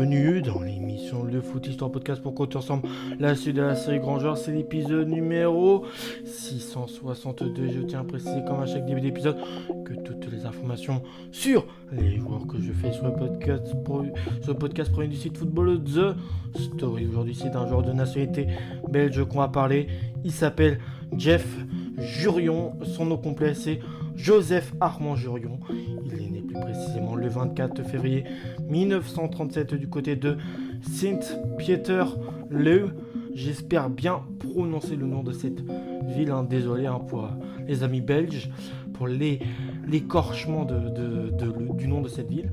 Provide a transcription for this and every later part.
bienvenue dans l'émission Le Foot Histoire Podcast pour compter ensemble la suite de la série Grand Joueur. C'est l'épisode numéro 662. Je tiens à préciser, comme à chaque début d'épisode, que toutes les informations sur les joueurs que je fais sur le podcast, sur le podcast premier du site Football The Story. Aujourd'hui, c'est d'un joueur de nationalité belge qu'on va parler. Il s'appelle Jeff Jurion. Son nom complet, c'est Joseph Armand Jurion. Il est précisément le 24 février 1937 du côté de Saint-Pieter-Leu. J'espère bien prononcer le nom de cette ville. Hein. Désolé hein, pour les amis belges pour l'écorchement du nom de cette ville.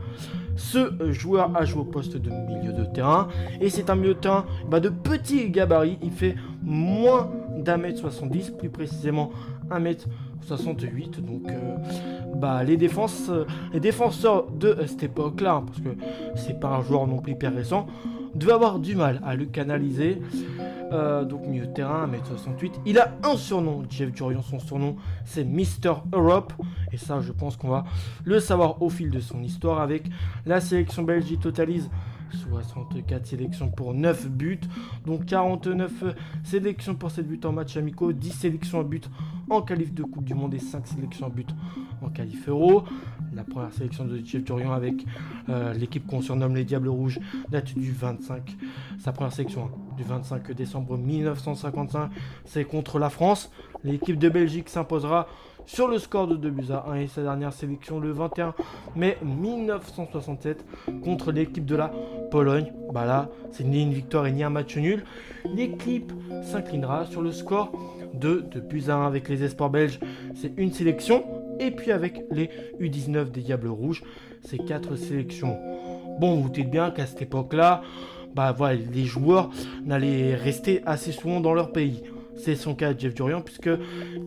Ce joueur a joué au poste de milieu de terrain et c'est un milieu de terrain bah, de petit gabarit. Il fait moins d'un mètre 70, plus précisément 1 mètre 68. Donc, euh, bah, les, défenses, les défenseurs de cette époque-là, hein, parce que c'est pas un joueur non plus hyper récent, devaient avoir du mal à le canaliser. Euh, donc, milieu terrain, 1m68. Il a un surnom, Jeff Durion, son surnom, c'est Mister Europe. Et ça, je pense qu'on va le savoir au fil de son histoire avec la sélection belge. Il totalise 64 sélections pour 9 buts, donc 49 sélections pour 7 buts en match amicaux, 10 sélections à but en qualif de Coupe du Monde et 5 sélections à but en qualif euro. La première sélection de Jeff Durion avec euh, l'équipe qu'on surnomme les Diables Rouges date du 25, sa première sélection hein, du 25 décembre 1955, c'est contre la France. L'équipe de Belgique s'imposera sur le score de 2 buts à 1 et sa dernière sélection le 21 mai 1967 contre l'équipe de la Pologne. Bah là, c'est ni une victoire ni un match nul. L'équipe s'inclinera sur le score de 2 buts à 1 avec les espoirs belges. C'est une sélection. Et puis avec les U19 des Diables Rouges, c'est 4 sélections. Bon, vous dites bien qu'à cette époque-là, bah voilà, les joueurs n'allaient rester assez souvent dans leur pays. C'est son cas Jeff Durian puisque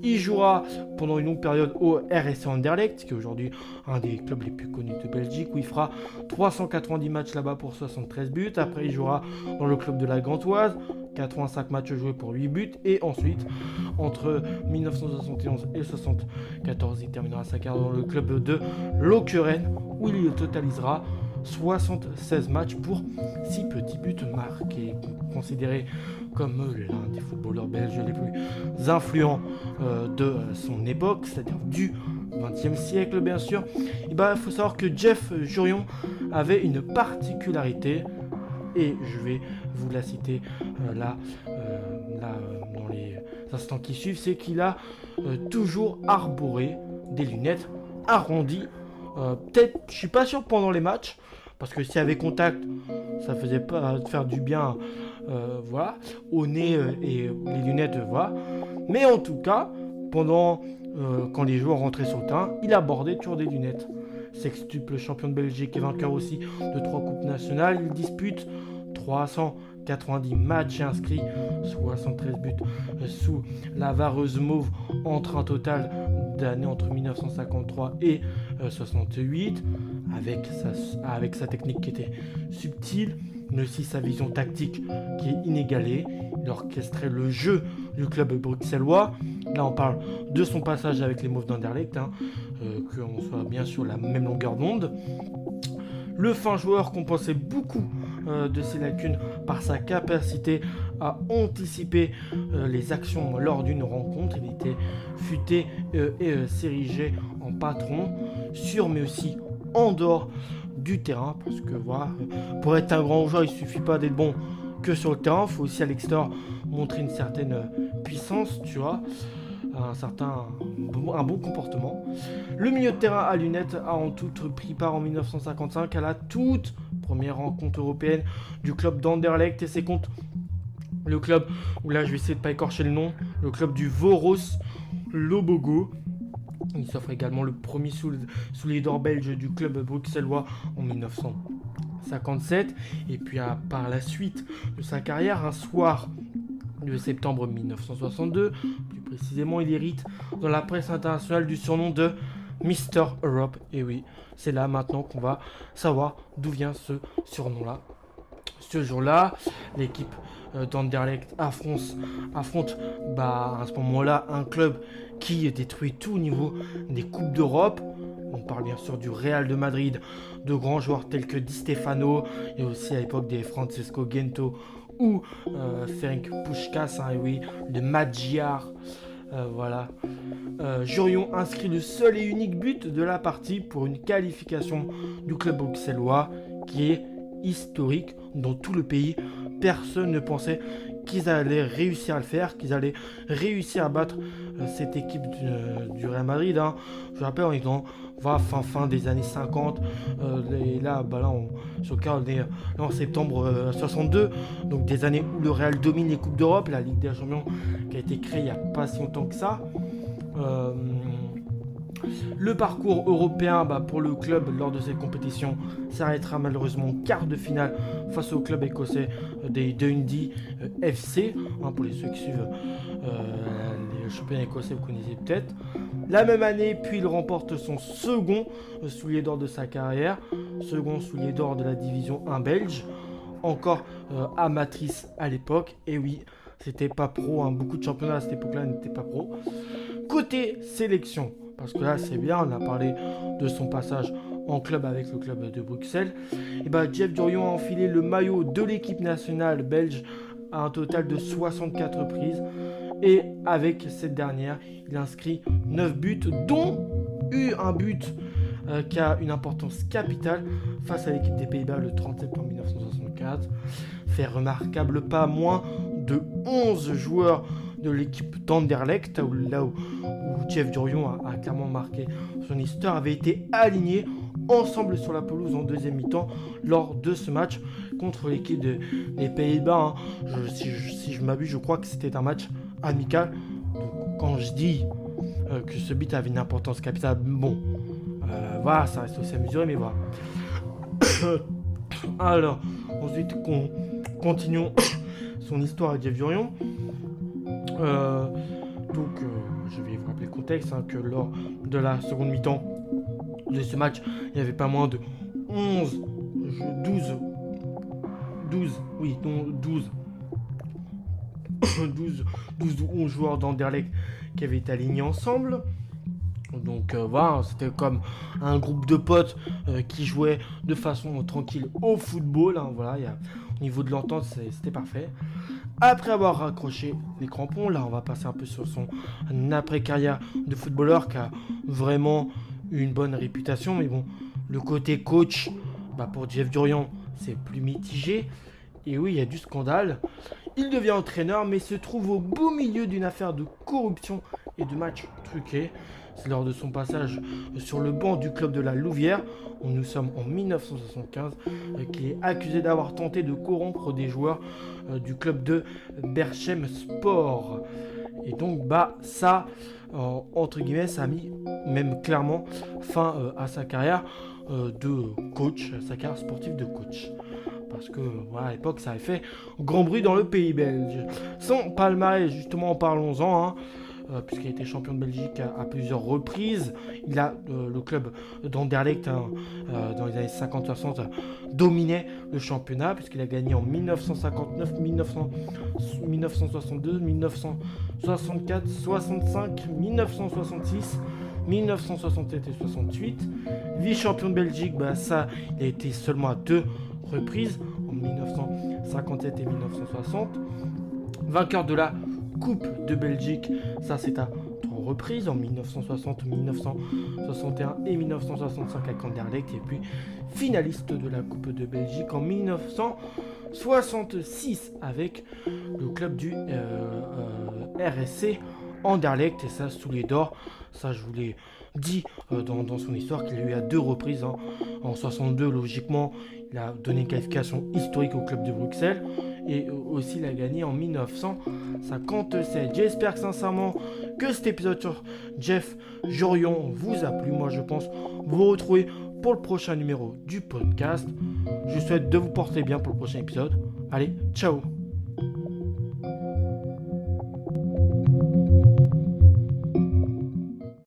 il jouera pendant une longue période au RSC Anderlecht, qui est aujourd'hui un des clubs les plus connus de Belgique, où il fera 390 matchs là-bas pour 73 buts. Après, il jouera dans le club de la Gantoise, 85 matchs joués pour 8 buts. Et ensuite, entre 1971 et 1974, il terminera sa carrière dans le club de Lokeren, où il totalisera 76 matchs pour 6 petits buts marqués, considéré comme l'un des footballeurs belges les plus influents euh, de son époque, c'est-à-dire du XXe siècle bien sûr. Il bah, faut savoir que Jeff Jurion avait une particularité, et je vais vous la citer euh, euh, là dans les instants qui suivent, c'est qu'il a toujours arboré des lunettes arrondies peut-être, je suis pas sûr pendant les matchs, parce que s'il y avait contact, ça faisait pas faire du bien, euh, au nez euh, et les lunettes, voilà. Mais en tout cas, pendant euh, quand les joueurs rentraient sur le il abordait toujours des lunettes. Sextuple champion de Belgique et vainqueur aussi de trois coupes nationales, il dispute 390 matchs inscrits, 73 buts sous la vareuse mauve entre un total d'années entre 1953 et 68 avec sa, avec sa technique qui était subtile, mais aussi sa vision tactique qui est inégalée. Il orchestrait le jeu du club bruxellois. Là, on parle de son passage avec les Mauves d'Anderlecht, hein, euh, qu'on soit bien sur la même longueur d'onde. Le fin joueur compensait beaucoup euh, de ses lacunes par sa capacité à anticiper euh, les actions lors d'une rencontre. Il était futé et s'érigeait en patron, sûr mais aussi en dehors du terrain. Parce que voilà, pour être un grand joueur, il suffit pas d'être bon que sur le terrain. Il faut aussi à l'extérieur montrer une certaine puissance, tu vois. Un certain un bon comportement. Le milieu de terrain à lunettes a en tout pris part en 1955 à la toute première rencontre européenne du club d'Anderlecht et c'est contre le club où là je vais essayer de pas écorcher le nom, le club du Voros Lobogo il s'offre également le premier sous, d'or belge du club bruxellois en 1957. Et puis par la suite de sa carrière, un soir de septembre 1962, plus précisément, il hérite dans la presse internationale du surnom de Mister Europe. Et oui, c'est là maintenant qu'on va savoir d'où vient ce surnom-là. Ce jour-là, l'équipe euh, d'Anderlecht affronte, affronte bah, à ce moment-là un club qui détruit tout au niveau des Coupes d'Europe. On parle bien sûr du Real de Madrid, de grands joueurs tels que Di Stefano et aussi à l'époque des Francesco Gento ou euh, Ferenc Pushkas, hein, oui, de Magyar. Euh, voilà. Euh, Jurion inscrit le seul et unique but de la partie pour une qualification du club bruxellois qui est historique dans tout le pays. Personne ne pensait qu'ils allaient réussir à le faire, qu'ils allaient réussir à battre euh, cette équipe du, Real Madrid. Hein. Je rappelle, on est fin, fin des années 50. Euh, et là, bah là on, sur le on est en septembre 62. Euh, donc des années où le Real domine les Coupes d'Europe, la Ligue des Champions qui a été créée il n'y a pas si longtemps que ça. Le parcours européen bah, pour le club lors de cette compétition s'arrêtera malheureusement en quart de finale face au club écossais euh, des Dundee euh, FC. Hein, pour les ceux qui suivent euh, les championnats écossais, vous connaissez peut-être. La même année, puis il remporte son second soulier d'or de sa carrière, second soulier d'or de la division 1 belge, encore amatrice à l'époque. Et oui, c'était pas pro, hein. beaucoup de championnats à cette époque-là n'étaient pas pro. Côté sélection, parce que là c'est bien, on a parlé de son passage en club avec le club de Bruxelles. Et bah Jeff Durion a enfilé le maillot de l'équipe nationale belge à un total de 64 reprises. Et avec cette dernière, il inscrit 9 buts, dont eu un but euh, qui a une importance capitale face à l'équipe des Pays-Bas le 30 septembre 1964. Fait remarquable pas moins de 11 joueurs de l'équipe d'Anderlecht, là où, Jeff Durion a, clairement marqué son histoire, avait été aligné ensemble sur la pelouse en deuxième mi-temps lors de ce match contre l'équipe des Pays-Bas. Hein. si, je, m'abuse, je crois que c'était un match amical. quand je dis euh, que ce but avait une importance capitale, bon, euh, voilà, ça reste aussi à mesurer, mais voilà. Alors, ensuite, continuons son histoire à Jeff Durion. Euh, donc, euh, je vais vous rappeler le contexte, hein, que lors de la seconde mi-temps de ce match, il n'y avait pas moins de 11, 12, 12, oui, 12, 12, 12 ou 11 joueurs d'Anderlecht qui avaient été alignés ensemble. Donc euh, voilà, c'était comme un groupe de potes qui jouaient de façon tranquille au football. Hein, voilà, y a, niveau de l'entente, c'était parfait. Après avoir raccroché les crampons, là on va passer un peu sur son après-carrière de footballeur qui a vraiment une bonne réputation. Mais bon, le côté coach, bah pour Jeff Durian, c'est plus mitigé. Et oui, il y a du scandale. Il devient entraîneur, mais se trouve au beau milieu d'une affaire de corruption et de matchs truqués. C'est lors de son passage sur le banc du club de la Louvière, où nous sommes en 1975, euh, qu'il est accusé d'avoir tenté de corrompre des joueurs euh, du club de Berchem Sport. Et donc, bah, ça, euh, entre guillemets, ça a mis même clairement fin à sa carrière de coach, sa carrière sportive de coach parce que voilà, à l'époque ça avait fait grand bruit dans le pays belge. Sans palmarès, justement, parlons-en. Hein. Euh, puisqu'il a été champion de Belgique à, plusieurs reprises. Il a euh, le club d'Anderlecht hein, euh, dans les années 50-60 dominait le championnat puisqu'il a gagné en 1959, 1962, 1964, 65, 1966. 1967 et 68. Vice-champion de Belgique, bah ça, il a été seulement à deux reprises, en 1957 et 1960. Vainqueur de la Coupe de Belgique. Ça, c'est à trois reprises en 1960, 1961 et 1965 avec Anderlecht. Et puis finaliste de la Coupe de Belgique en 1966 avec le club du euh, euh, RSC Anderlecht. Et ça, sous les d'or. Ça, je vous l'ai dit euh, dans, son histoire qu'il a eu à deux reprises. Hein. En 62, logiquement, il a donné une qualification historique au club de Bruxelles et aussi il a gagné en 1957. J'espère sincèrement que cet épisode sur Jeff Jorion vous a plu. Moi je pense vous retrouver pour le prochain numéro du podcast. Je souhaite de vous porter bien pour le prochain épisode. Allez, ciao